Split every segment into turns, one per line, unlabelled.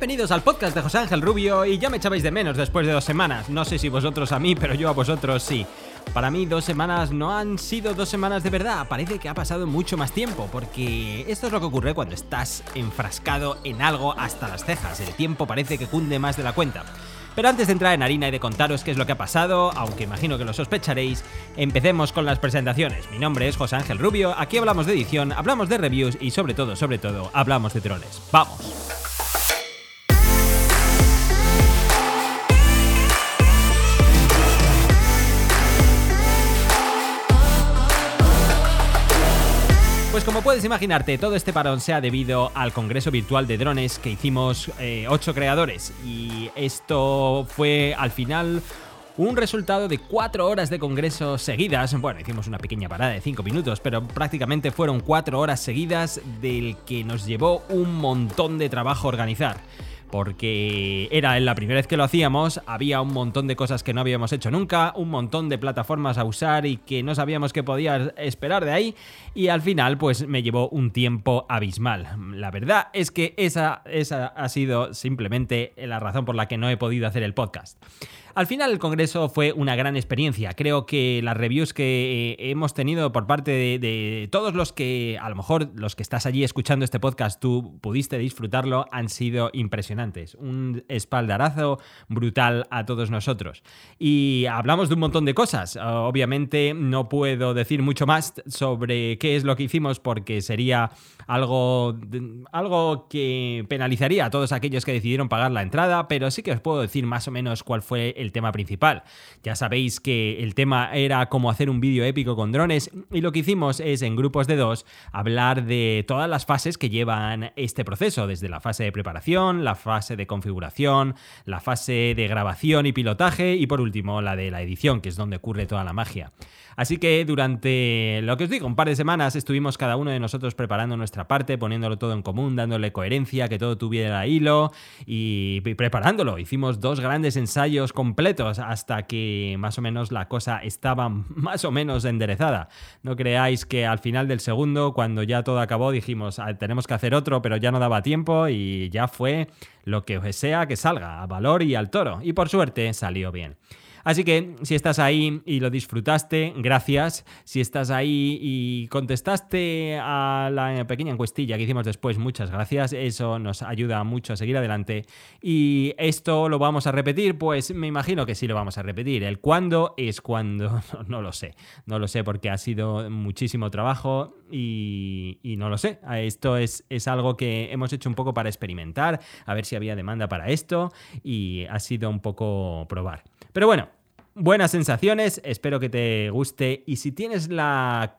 Bienvenidos al podcast de José Ángel Rubio y ya me echabais de menos después de dos semanas. No sé si vosotros a mí, pero yo a vosotros sí. Para mí dos semanas no han sido dos semanas de verdad, parece que ha pasado mucho más tiempo, porque esto es lo que ocurre cuando estás enfrascado en algo hasta las cejas, el tiempo parece que cunde más de la cuenta. Pero antes de entrar en harina y de contaros qué es lo que ha pasado, aunque imagino que lo sospecharéis, empecemos con las presentaciones. Mi nombre es José Ángel Rubio, aquí hablamos de edición, hablamos de reviews y sobre todo, sobre todo, hablamos de drones. ¡Vamos! Pues como puedes imaginarte, todo este parón se ha debido al Congreso Virtual de Drones que hicimos eh, ocho creadores. Y esto fue al final un resultado de cuatro horas de congreso seguidas. Bueno, hicimos una pequeña parada de cinco minutos, pero prácticamente fueron cuatro horas seguidas del que nos llevó un montón de trabajo organizar porque era la primera vez que lo hacíamos, había un montón de cosas que no habíamos hecho nunca, un montón de plataformas a usar y que no sabíamos qué podía esperar de ahí, y al final pues me llevó un tiempo abismal. La verdad es que esa, esa ha sido simplemente la razón por la que no he podido hacer el podcast. Al final el Congreso fue una gran experiencia. Creo que las reviews que eh, hemos tenido por parte de, todos los que, a lo mejor los que estás allí escuchando este podcast, tú pudiste disfrutarlo, han sido impresionantes. Un espaldarazo brutal a todos nosotros. Y hablamos de un montón de cosas. Obviamente no puedo decir mucho más sobre qué es lo que hicimos porque sería algo, algo que penalizaría a todos aquellos que decidieron pagar la entrada, pero sí que os puedo decir más o menos cuál fue el tema principal. Ya sabéis que el tema era cómo hacer un vídeo épico con drones y lo que hicimos es en grupos de dos hablar de todas las fases que llevan este proceso, desde la fase de preparación, la fase de configuración, la fase de grabación y pilotaje y por último la de la edición, que es donde ocurre toda la magia. Así que durante lo que os digo, un par de semanas estuvimos cada uno de nosotros preparando nuestra parte, poniéndolo todo en común, dándole coherencia, que todo tuviera hilo y preparándolo. Hicimos dos grandes ensayos completos hasta que más o menos la cosa estaba más o menos enderezada. No creáis que al final del segundo, cuando ya todo acabó, dijimos, ah, tenemos que hacer otro, pero ya no daba tiempo y ya fue lo que sea que salga, a valor y al toro. Y por suerte salió bien. Así que si estás ahí y lo disfrutaste, gracias. Si estás ahí y contestaste a la pequeña encuestilla que hicimos después, muchas gracias. Eso nos ayuda mucho a seguir adelante. Y esto lo vamos a repetir, pues me imagino que sí lo vamos a repetir. El cuándo es cuando, no, lo sé. No lo sé porque ha sido muchísimo trabajo y, no lo sé. Esto es, es algo que hemos hecho un poco para experimentar, a ver si había demanda para esto y ha sido un poco probar. Pero bueno, buenas sensaciones, espero que te guste y si tienes la,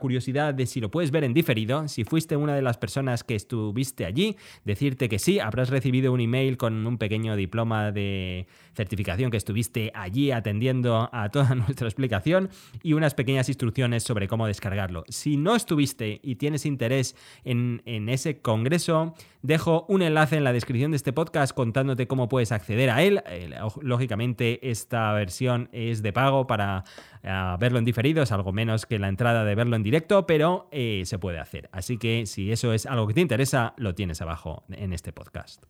curiosidad de si lo puedes ver en diferido, si fuiste una de las personas que estuviste allí, decirte que sí, habrás recibido un email con un pequeño diploma de certificación que estuviste allí atendiendo a toda nuestra explicación y unas pequeñas instrucciones sobre cómo descargarlo. Si no estuviste y tienes interés en, ese congreso, dejo un enlace en la descripción de este podcast contándote cómo puedes acceder a él. Eh, lógicamente esta versión es de pago para eh, verlo en diferido, es algo menos que la entrada de verlo en directo, pero eh, se puede hacer. Así que si eso es algo que te interesa, lo tienes abajo en este podcast.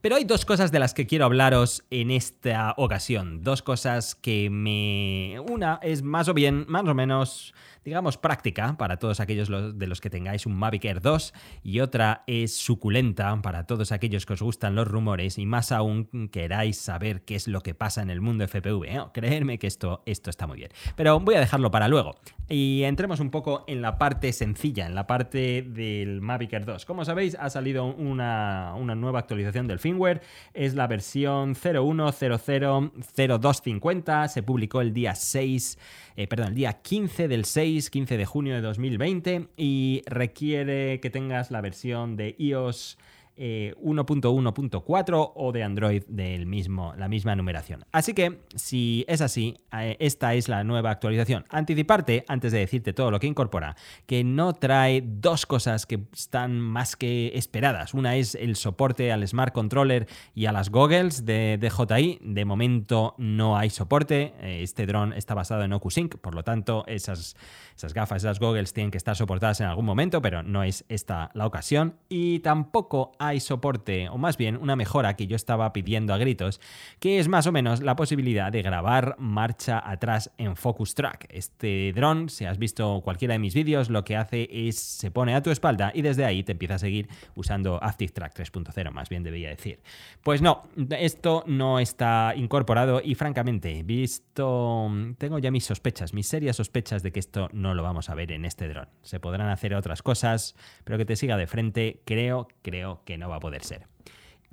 Pero hay dos cosas de las que quiero hablaros en esta ocasión. Dos cosas que me... Una es más o bien, más o menos digamos, práctica para todos aquellos de los que tengáis un Mavic Air 2 y otra es suculenta para todos aquellos que os gustan los rumores y más aún queráis saber qué es lo que pasa en el mundo FPV. ¿eh? Creerme que esto, esto está muy bien. Pero voy a dejarlo para luego. Y entremos un poco en la parte sencilla, en la parte del Mavic Air 2. Como sabéis, ha salido una, una nueva actualización del firmware. Es la versión 01000250. Se publicó el día 6 eh, perdón, el día 15 del 6, 15 de junio de 2020 y requiere que tengas la versión de iOS 1.1.4 eh, o de Android del mismo, la misma numeración. Así que, si es así, eh, esta es la nueva actualización. Anticiparte, antes de decirte todo lo que incorpora, que no trae dos cosas que están más que esperadas. Una es el soporte al Smart Controller y a las goggles de DJI. De momento no hay soporte. Eh, este dron está basado en OcuSync, por lo tanto, esas, esas gafas, esas goggles tienen que estar soportadas en algún momento, pero no es esta la ocasión. Y tampoco hay hay soporte, o más bien una mejora que yo estaba pidiendo a gritos, que es más o menos la posibilidad de grabar marcha atrás en Focus Track. Este dron, si has visto cualquiera de mis vídeos, lo que hace es se pone a tu espalda y desde ahí te empieza a seguir usando Active Track 3.0, más bien debería decir. Pues no, esto no está incorporado y francamente, visto, tengo ya mis sospechas, mis serias sospechas de que esto no lo vamos a ver en este dron. Se podrán hacer otras cosas, pero que te siga de frente, creo, creo que no va a poder ser.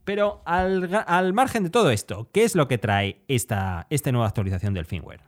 Pero al, margen de todo esto, ¿qué es lo que trae esta, esta nueva actualización del firmware?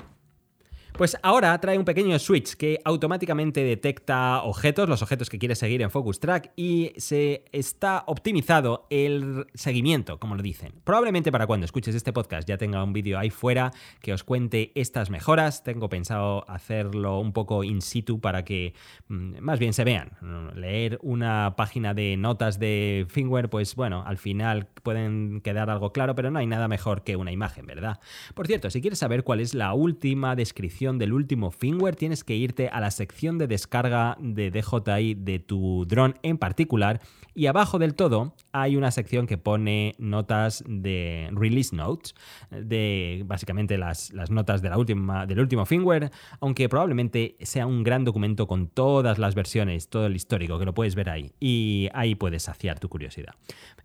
Pues ahora trae un pequeño switch que automáticamente detecta objetos, los objetos que quieres seguir en Focus Track y se está optimizado el seguimiento, como lo dicen. Probablemente para cuando escuches este podcast ya tenga un vídeo ahí fuera que os cuente estas mejoras. Tengo pensado hacerlo un poco in situ para que mm, más bien se vean. Leer una página de notas de firmware, pues bueno, al final pueden quedar algo claro, pero no hay nada mejor que una imagen, ¿verdad? Por cierto, si quieres saber cuál es la última descripción del último firmware, tienes que irte a la sección de descarga de DJI de tu dron en particular y abajo del todo hay una sección que pone notas de release notes, de básicamente las, las notas de la última, del último firmware, aunque probablemente sea un gran documento con todas las versiones, todo el histórico, que lo puedes ver ahí y ahí puedes saciar tu curiosidad.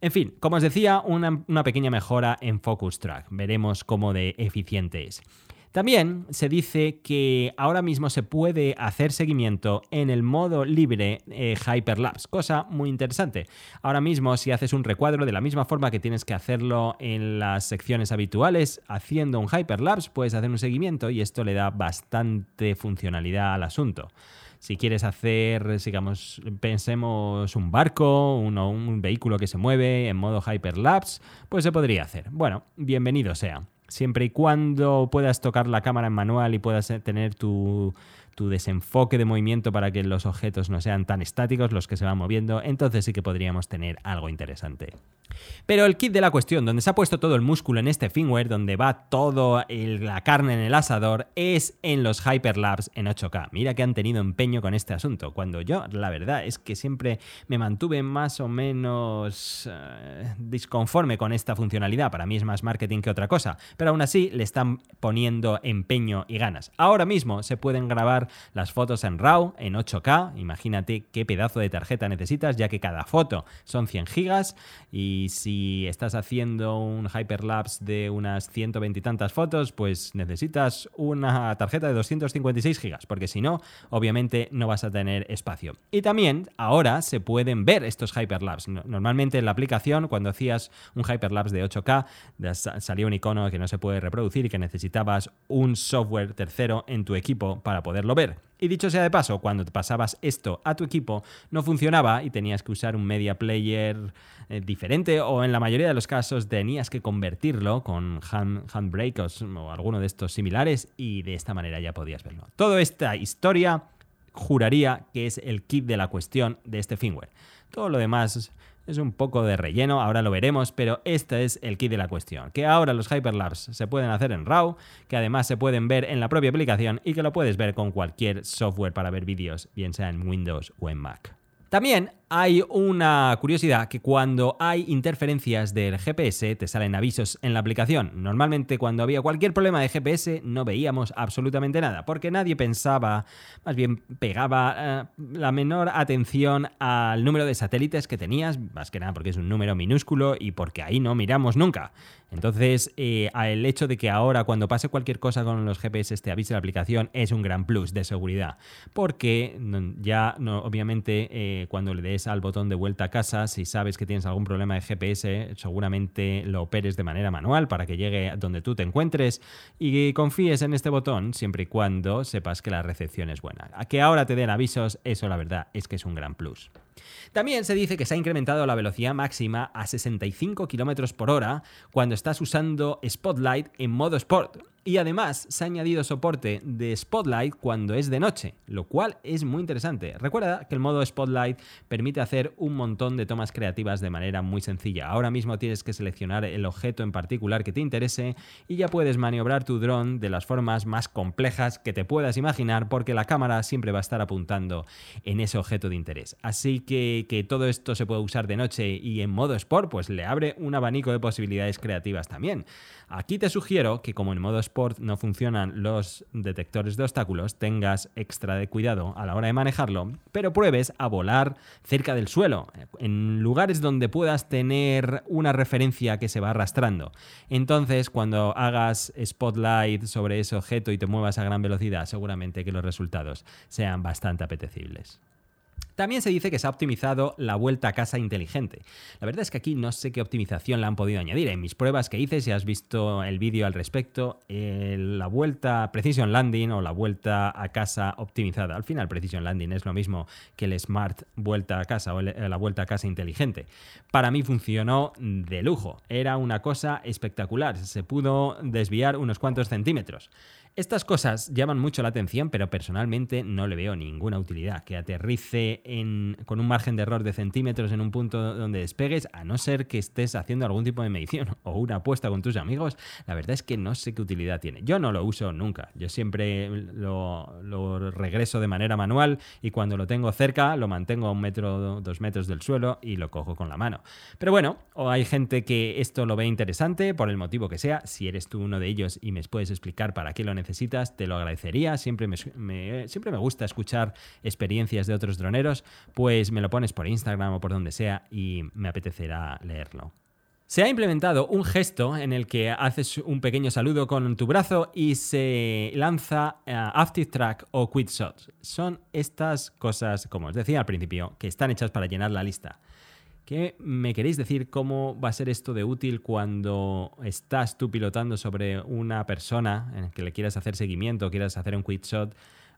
En fin, como os decía, una, una pequeña mejora en Focus Track. Veremos cómo de eficiente es. También se dice que ahora mismo se puede hacer seguimiento en el modo libre eh, Hyperlapse, cosa muy interesante. Ahora mismo si haces un recuadro de la misma forma que tienes que hacerlo en las secciones habituales, haciendo un Hyperlapse puedes hacer un seguimiento y esto le da bastante funcionalidad al asunto. Si quieres hacer, digamos, pensemos un barco, un, un vehículo que se mueve en modo Hyperlapse, pues se podría hacer. Bueno, bienvenido sea siempre y cuando puedas tocar la cámara en manual y puedas eh, tener tu, tu desenfoque de movimiento para que los objetos no sean tan estáticos los que se van moviendo, entonces sí que podríamos tener algo interesante. Pero el kit de la cuestión, donde se ha puesto todo el músculo en este firmware, donde va toda la carne en el asador, es en los Hyperlapse en 8K. Mira que han tenido empeño con este asunto, cuando yo, la verdad, es que siempre me mantuve más o menos uh, disconforme con esta funcionalidad. Para mí es más marketing que otra cosa, pero aún así le están poniendo empeño y ganas. Ahora mismo se pueden grabar las fotos en RAW, en 8K. Imagínate qué pedazo de tarjeta necesitas, ya que cada foto son 100 gigas y si estás haciendo un hyperlapse de unas 120 y tantas fotos, pues necesitas una tarjeta de 256 gigas, porque si no, obviamente no vas a tener espacio. Y también ahora se pueden ver estos hyperlapse. Normalmente en la aplicación, cuando hacías un hyperlapse de 8K, salía un icono que no se puede reproducir y que necesitabas un software tercero en tu equipo para poderlo ver. Y dicho sea de paso, cuando te pasabas esto a tu equipo, no funcionaba y tenías que usar un media player eh, diferente o en la mayoría de los casos tenías que convertirlo con hand, handbrake o, alguno de estos similares y de esta manera ya podías verlo. Toda esta historia juraría que es el kit de la cuestión de este firmware. Todo lo demás es un poco de relleno, ahora lo veremos, pero este es el kit de la cuestión. Que ahora los Hyperlapse se pueden hacer en RAW, que además se pueden ver en la propia aplicación y que lo puedes ver con cualquier software para ver vídeos, bien sea en Windows o en Mac. También hay una curiosidad que cuando hay interferencias del GPS te salen avisos en la aplicación. Normalmente cuando había cualquier problema de GPS no veíamos absolutamente nada, porque nadie pensaba, más bien pegaba eh, la menor atención al número de satélites que tenías, más que nada porque es un número minúsculo y porque ahí no miramos nunca. Entonces, eh, el hecho de que ahora cuando pase cualquier cosa con los GPS te avise la aplicación es un gran plus de seguridad, porque ya no, obviamente eh, cuando le des al botón de vuelta a casa. Si sabes que tienes algún problema de GPS, seguramente lo operes de manera manual para que llegue donde tú te encuentres y confíes en este botón siempre y cuando sepas que la recepción es buena. A que ahora te den avisos, eso la verdad es que es un gran plus. También se dice que se ha incrementado la velocidad máxima a 65 km por hora cuando estás usando Spotlight en modo Sport. Y además se ha añadido soporte de Spotlight cuando es de noche, lo cual es muy interesante. Recuerda que el modo Spotlight permite hacer un montón de tomas creativas de manera muy sencilla. Ahora mismo tienes que seleccionar el objeto en particular que te interese y ya puedes maniobrar tu dron de las formas más complejas que te puedas imaginar porque la cámara siempre va a estar apuntando en ese objeto de interés. Así que, que todo esto se puede usar de noche y en modo sport, pues le abre un abanico de posibilidades creativas también. Aquí te sugiero que como en modo sport no funcionan los detectores de obstáculos, tengas extra de cuidado a la hora de manejarlo, pero pruebes a volar cerca del suelo, en lugares donde puedas tener una referencia que se va arrastrando. Entonces, cuando hagas spotlight sobre ese objeto y te muevas a gran velocidad, seguramente que los resultados sean bastante apetecibles. También se dice que se ha optimizado la vuelta a casa inteligente. La verdad es que aquí no sé qué optimización la han podido añadir. En mis pruebas que hice, si has visto el vídeo al respecto, la vuelta Precision Landing o la vuelta a casa optimizada. Al final, Precision Landing es lo mismo que el Smart vuelta a casa o la vuelta a casa inteligente. Para mí funcionó de lujo. Era una cosa espectacular. Se pudo desviar unos cuantos centímetros. Estas cosas llaman mucho la atención, pero personalmente no le veo ninguna utilidad. Que aterrice con un margen de error de centímetros en un punto donde despegues, a no ser que estés haciendo algún tipo de medición o una apuesta con tus amigos, la verdad es que no sé qué utilidad tiene. Yo no lo uso nunca. Yo siempre lo, regreso de manera manual y cuando lo tengo cerca lo mantengo a un metro, dos metros del suelo y lo cojo con la mano. Pero bueno, o hay gente que esto lo ve interesante por el motivo que sea. Si eres tú uno de ellos y me puedes explicar para qué lo necesitas, necesitas, te lo agradecería. Siempre me, siempre me gusta escuchar experiencias de otros droneros, pues me lo pones por Instagram o por donde sea y me apetecerá leerlo. Se ha implementado un gesto en el que haces un pequeño saludo con tu brazo y se lanza uh, Track o Quit Shot. Son estas cosas, como os decía al principio, que están hechas para llenar la lista. ¿Qué me queréis decir cómo va a ser esto de útil cuando estás tú pilotando sobre una persona en que le quieras hacer seguimiento, quieras hacer un quit shot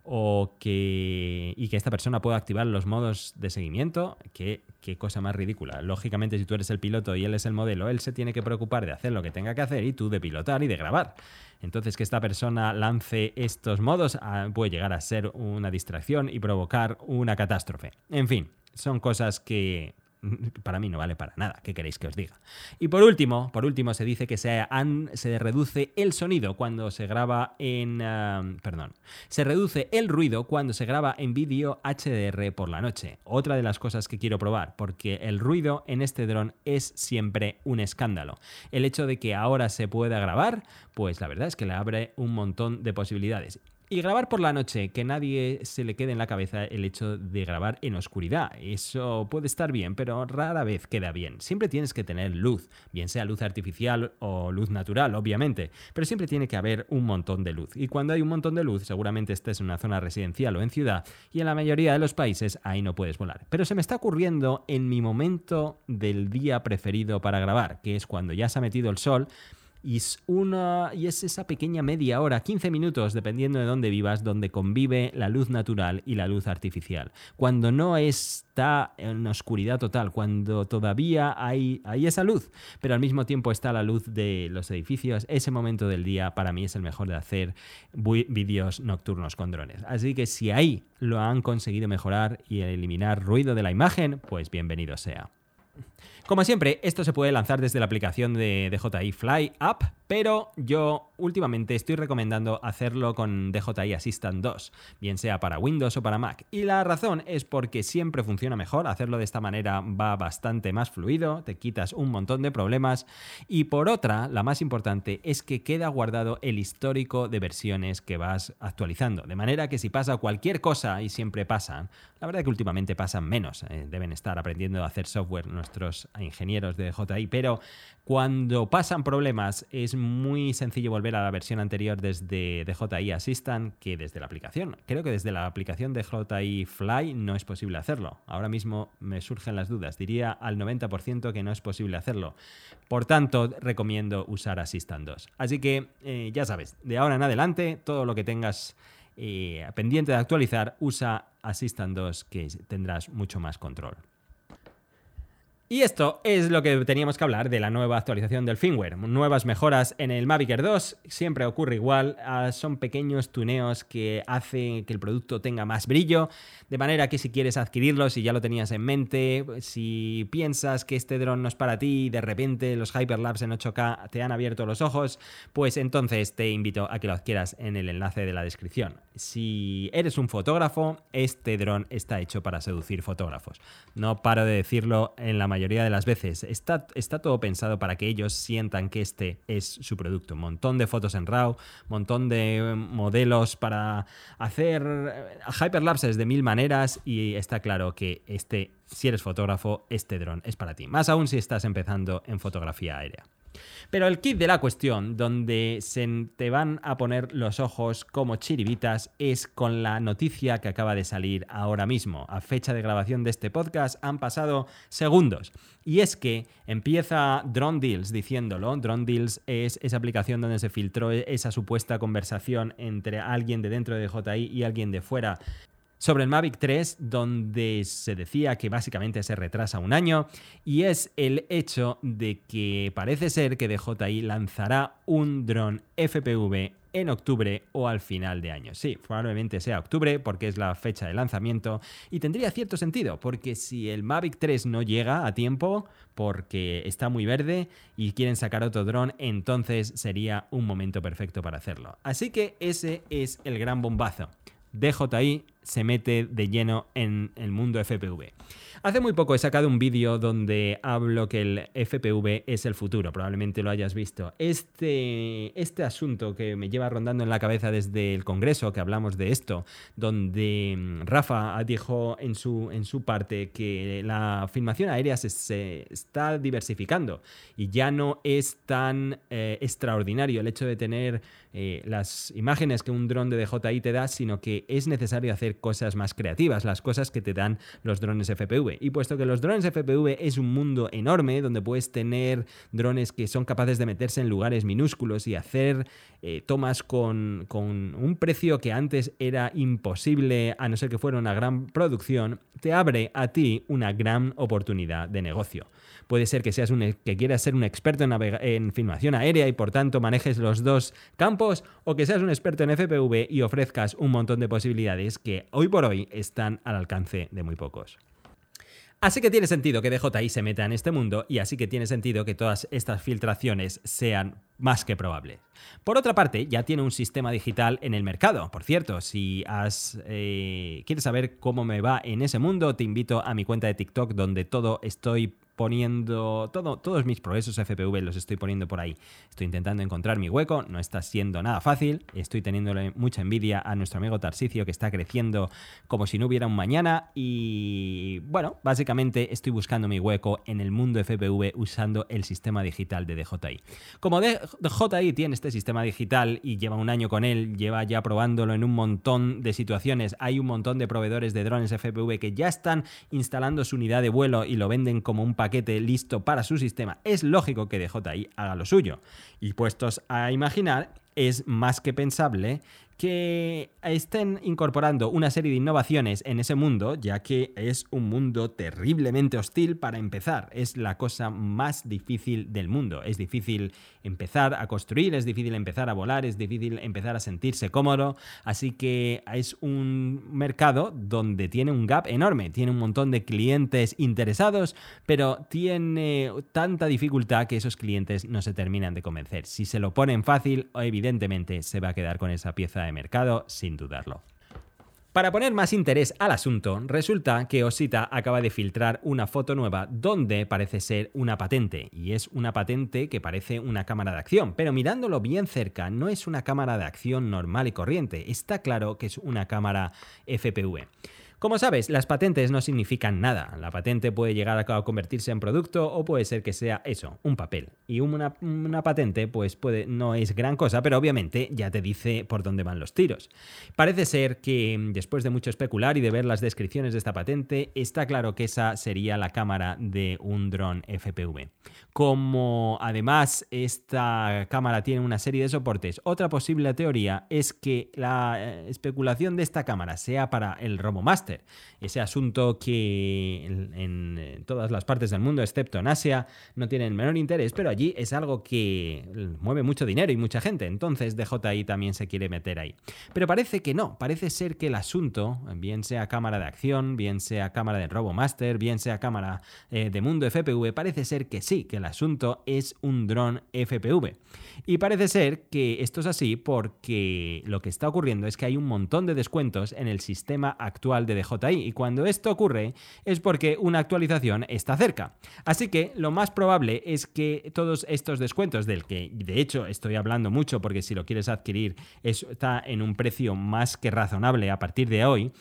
o que, y que esta persona pueda activar los modos de seguimiento? ¿Qué, qué cosa más ridícula. Lógicamente, si tú eres el piloto y él es el modelo, él se tiene que preocupar de hacer lo que tenga que hacer y tú de pilotar y de grabar. Entonces, que esta persona lance estos modos ah, puede llegar a ser una distracción y provocar una catástrofe. En fin, son cosas que para mí no vale para nada, ¿qué queréis que os diga? Y por último, por último se dice que se, se reduce el sonido cuando se graba en... Perdón, se reduce el ruido cuando se graba en vídeo HDR por la noche. Otra de las cosas que quiero probar, porque el ruido en este dron es siempre un escándalo. El hecho de que ahora se pueda grabar, pues la verdad es que le abre un montón de posibilidades. Y grabar por la noche, que nadie se le quede en la cabeza el hecho de grabar en oscuridad. Eso puede estar bien, pero rara vez queda bien. Siempre tienes que tener luz, bien sea luz artificial o luz natural, obviamente, pero siempre tiene que haber un montón de luz. Y cuando hay un montón de luz, seguramente estés en una zona residencial o en ciudad, y en la mayoría de los países ahí no puedes volar. Pero se me está ocurriendo en mi momento del día preferido para grabar, que es cuando ya se ha metido el sol, y es, una, y es esa pequeña media hora, 15 minutos, dependiendo de dónde vivas, donde convive la luz natural y la luz artificial. Cuando no está en oscuridad total, cuando todavía hay, hay esa luz, pero al mismo tiempo está la luz de los edificios, ese momento del día para mí es el mejor de hacer vídeos nocturnos con drones. Así que si ahí lo han conseguido mejorar y eliminar ruido de la imagen, pues bienvenido sea. Como siempre, esto se puede lanzar desde la aplicación de DJI Fly App, pero yo últimamente estoy recomendando hacerlo con DJI Assistant 2, bien sea para Windows o para Mac. Y la razón es porque siempre funciona mejor, hacerlo de esta manera va bastante más fluido, te quitas un montón de problemas. Y por otra, la más importante es que queda guardado el histórico de versiones que vas actualizando. De manera que si pasa cualquier cosa, y siempre pasan, la verdad que últimamente pasan menos, eh, deben estar aprendiendo a hacer software nuestros ingenieros de DJI, pero cuando pasan problemas es muy sencillo volver a la versión anterior desde DJI Assistant que desde la aplicación. Creo que desde la aplicación de DJI Fly no es posible hacerlo. Ahora mismo me surgen las dudas. Diría al 90% que no es posible hacerlo. Por tanto, recomiendo usar Assistant 2. Así que eh, ya sabes, de ahora en adelante, todo lo que tengas eh, pendiente de actualizar, usa Assistant 2 que tendrás mucho más control. Y esto es lo que teníamos que hablar de la nueva actualización del firmware. Nuevas mejoras en el Mavic Air 2, siempre ocurre igual, ah, son pequeños tuneos que hacen que el producto tenga más brillo, de manera que si quieres adquirirlo, si ya lo tenías en mente, si piensas que este dron no es para ti y de repente los Hyperlapse en 8K te han abierto los ojos, pues entonces te invito a que lo adquieras en el enlace de la descripción. Si eres un fotógrafo, este dron está hecho para seducir fotógrafos. No paro de decirlo en la mayoría de las veces. Está, está todo pensado para que ellos sientan que este es su producto. Un montón de fotos en RAW, montón de modelos para hacer eh, hyperlapses de mil maneras y está claro que este, si eres fotógrafo, este dron es para ti. Más aún si estás empezando en fotografía aérea. Pero el kit de la cuestión, donde se te van a poner los ojos como chiribitas, es con la noticia que acaba de salir ahora mismo. A fecha de grabación de este podcast han pasado segundos. Y es que empieza Drone Deals diciéndolo. Drone Deals es esa aplicación donde se filtró esa supuesta conversación entre alguien de dentro de JI y alguien de fuera sobre el Mavic 3, donde se decía que básicamente se retrasa un año, y es el hecho de que parece ser que DJI lanzará un dron FPV en octubre o al final de año. Sí, probablemente sea octubre porque es la fecha de lanzamiento y tendría cierto sentido porque si el Mavic 3 no llega a tiempo porque está muy verde y quieren sacar otro dron, entonces sería un momento perfecto para hacerlo. Así que ese es el gran bombazo. DJI se mete de lleno en el mundo FPV. Hace muy poco he sacado un vídeo donde hablo que el FPV es el futuro, probablemente lo hayas visto. Este, este asunto que me lleva rondando en la cabeza desde el Congreso, que hablamos de esto, donde mm, Rafa dijo en su, en su parte que la filmación aérea se, está diversificando y ya no es tan eh, extraordinario el hecho de tener eh, las imágenes que un dron de DJI te da, sino que es necesario hacer cosas más creativas, las cosas que te dan los drones FPV. Y puesto que los drones FPV es un mundo enorme donde puedes tener drones que son capaces de meterse en lugares minúsculos y hacer eh, tomas con, con un precio que antes era imposible a no ser que fuera una gran producción, te abre a ti una gran oportunidad de negocio. Puede ser que seas un, que quieras ser un experto en, en filmación aérea y por tanto manejes los dos campos, o que seas un experto en FPV y ofrezcas un montón de posibilidades que hoy por hoy están al alcance de muy pocos. Así que tiene sentido que DJI se meta en este mundo y así que tiene sentido que todas estas filtraciones sean más que probables. Por otra parte, ya tiene un sistema digital en el mercado. Por cierto, si eh, quieres saber cómo me va en ese mundo, te invito a mi cuenta de TikTok donde todo estoy poniendo todo, todos mis progresos FPV los estoy poniendo por ahí. Estoy intentando encontrar mi hueco, no está siendo nada fácil, estoy teniéndole mucha envidia a nuestro amigo Tarsicio que está creciendo como si no hubiera un mañana y bueno, básicamente estoy buscando mi hueco en el mundo FPV usando el sistema digital de DJI. Como DJI tiene este sistema digital y lleva un año con él, lleva ya probándolo en un montón de situaciones, hay un montón de proveedores de drones FPV que ya están instalando su unidad de vuelo y lo venden como un paquete paquete listo para su sistema, es lógico que DJI haga lo suyo. Y puestos a imaginar, es más que pensable que estén incorporando una serie de innovaciones en ese mundo, ya que es un mundo terriblemente hostil para empezar. Es la cosa más difícil del mundo. Es difícil empezar a construir, es difícil empezar a volar, es difícil empezar a sentirse cómodo. Así que es un mercado donde tiene un gap enorme, tiene un montón de clientes interesados, pero tiene tanta dificultad que esos clientes no se terminan de convencer. Si se lo ponen fácil, evidentemente se va a quedar con esa pieza de mercado sin dudarlo. Para poner más interés al asunto, resulta que Osita acaba de filtrar una foto nueva donde parece ser una patente, y es una patente que parece una cámara de acción, pero mirándolo bien cerca no es una cámara de acción normal y corriente, está claro que es una cámara FPV. Como sabes, las patentes no significan nada. La patente puede llegar a convertirse en producto o puede ser que sea eso, un papel. Y una, patente pues no es gran cosa, pero obviamente ya te dice por dónde van los tiros. Parece ser que después de mucho especular y de ver las descripciones de esta patente, está claro que esa sería la cámara de un dron FPV. Como además esta cámara tiene una serie de soportes, otra posible teoría es que la eh, especulación de esta cámara sea para el RoboMaster Ese asunto que en, todas las partes del mundo, excepto en Asia, no tiene el menor interés, pero allí es algo que mueve mucho dinero y mucha gente. Entonces DJI también se quiere meter ahí. Pero parece que no, parece ser que el asunto, bien sea cámara de acción, bien sea cámara de RoboMaster, bien sea cámara eh, de mundo FPV, parece ser que sí, que el asunto es un dron FPV. Y parece ser que esto es así porque lo que está ocurriendo es que hay un montón de descuentos en el sistema actual de DJI y cuando esto ocurre es porque una actualización está cerca. Así que lo más probable es que todos estos descuentos, del que de hecho estoy hablando mucho porque si lo quieres adquirir está en un precio más que razonable a partir de hoy,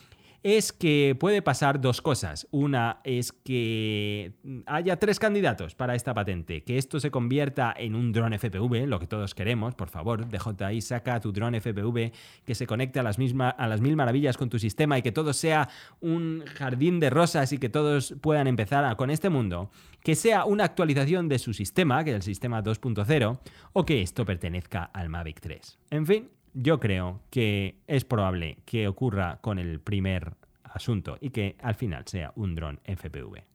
es que puede pasar dos cosas. Una es que haya tres candidatos para esta patente, que esto se convierta en un dron FPV, lo que todos queremos, por favor, DJI saca tu dron FPV que se conecte a las, a las mil maravillas con tu sistema y que todo sea un jardín de rosas y que todos puedan empezar con este mundo, que sea una actualización de su sistema, que es el sistema 2.0, o que esto pertenezca al Mavic 3. En fin, yo creo que es probable que ocurra con el primer asunto y que al final sea un dron FPV.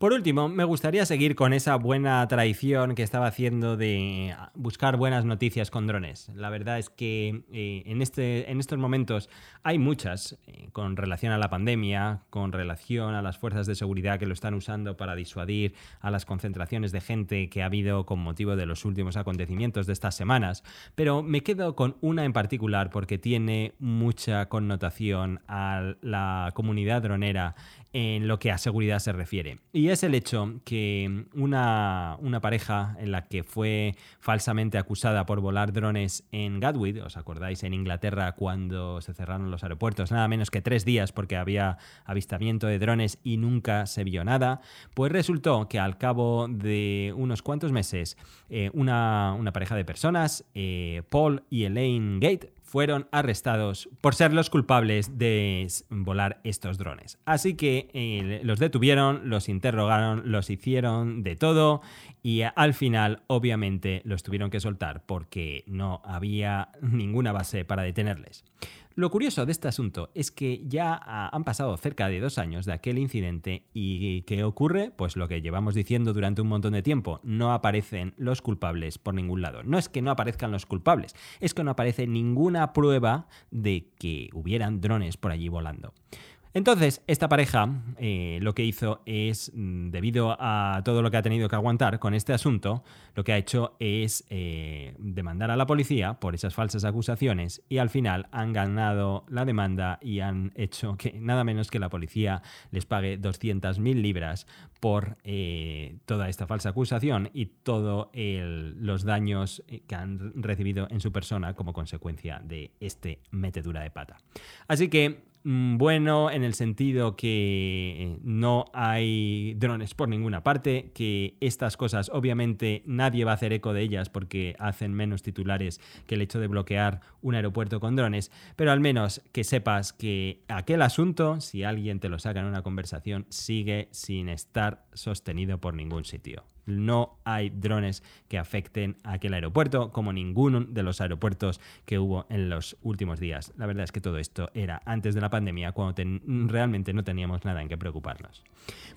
Por último, me gustaría seguir con esa buena tradición que estaba haciendo de buscar buenas noticias con drones. La verdad es que eh, en, este, en estos momentos hay muchas eh, con relación a la pandemia, con relación a las fuerzas de seguridad que lo están usando para disuadir a las concentraciones de gente que ha habido con motivo de los últimos acontecimientos de estas semanas. Pero me quedo con una en particular porque tiene mucha connotación a la comunidad dronera en lo que a seguridad se refiere. Es el hecho que una, pareja en la que fue falsamente acusada por volar drones en Gatwick, ¿os acordáis? En Inglaterra cuando se cerraron los aeropuertos, nada menos que tres días porque había avistamiento de drones y nunca se vio nada, pues resultó que al cabo de unos cuantos meses eh, una, pareja de personas, eh, Paul y Elaine Gate, fueron arrestados por ser los culpables de volar estos drones. Así que eh, los detuvieron, los interrogaron, los hicieron de todo y al final obviamente los tuvieron que soltar porque no había ninguna base para detenerles. Lo curioso de este asunto es que ya han pasado cerca de dos años de aquel incidente y ¿qué ocurre? Pues lo que llevamos diciendo durante un montón de tiempo, no aparecen los culpables por ningún lado. No es que no aparezcan los culpables, es que no aparece ninguna prueba de que hubieran drones por allí volando. Entonces, esta pareja eh, lo que hizo es, mm, debido a todo lo que ha tenido que aguantar con este asunto, lo que ha hecho es eh, demandar a la policía por esas falsas acusaciones y al final han ganado la demanda y han hecho que nada menos que la policía les pague 200.000 libras por eh, toda esta falsa acusación y todos los daños que han recibido en su persona como consecuencia de este metedura de pata. Así que bueno en el sentido que no hay drones por ninguna parte, que estas cosas obviamente nadie va a hacer eco de ellas porque hacen menos titulares que el hecho de bloquear un aeropuerto con drones, pero al menos que sepas que aquel asunto, si alguien te lo saca en una conversación, sigue sin estar sostenido por ningún sitio no hay drones que afecten a aquel aeropuerto, como ninguno de los aeropuertos que hubo en los últimos días. La verdad es que todo esto era antes de la pandemia, cuando realmente no teníamos nada en qué preocuparnos.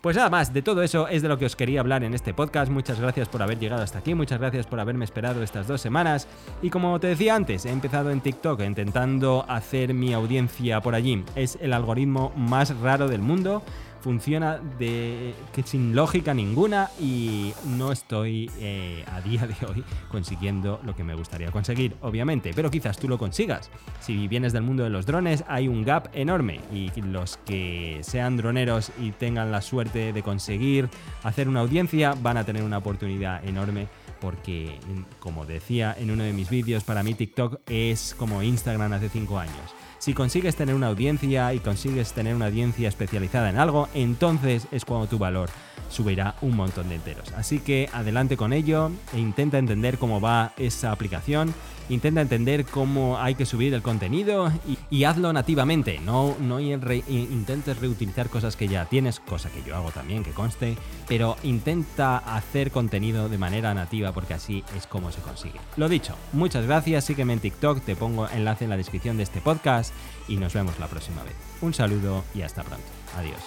Pues nada más, de todo eso es de lo que os quería hablar en este podcast. Muchas gracias por haber llegado hasta aquí, muchas gracias por haberme esperado estas dos semanas. Y como te decía antes, he empezado en TikTok intentando hacer mi audiencia por allí. Es el algoritmo más raro del mundo funciona de que sin lógica ninguna y no estoy eh, a día de hoy consiguiendo lo que me gustaría conseguir, obviamente, pero quizás tú lo consigas. Si vienes del mundo de los drones, hay un gap enorme y los que sean droneros y tengan la suerte de conseguir hacer una audiencia van a tener una oportunidad enorme porque, como decía en uno de mis vídeos, para mí TikTok es como Instagram hace 5 años. Si consigues tener una audiencia y consigues tener una audiencia especializada en algo, entonces es cuando tu valor subirá un montón de enteros. Así que adelante con ello e intenta entender cómo va esa aplicación, intenta entender cómo hay que subir el contenido y, hazlo nativamente, no, no intentes reutilizar cosas que ya tienes, cosa que yo hago también, que conste, pero intenta hacer contenido de manera nativa porque así es como se consigue. Lo dicho, muchas gracias, sígueme en TikTok, te pongo enlace en la descripción de este podcast y nos vemos la próxima vez. Un saludo y hasta pronto. Adiós.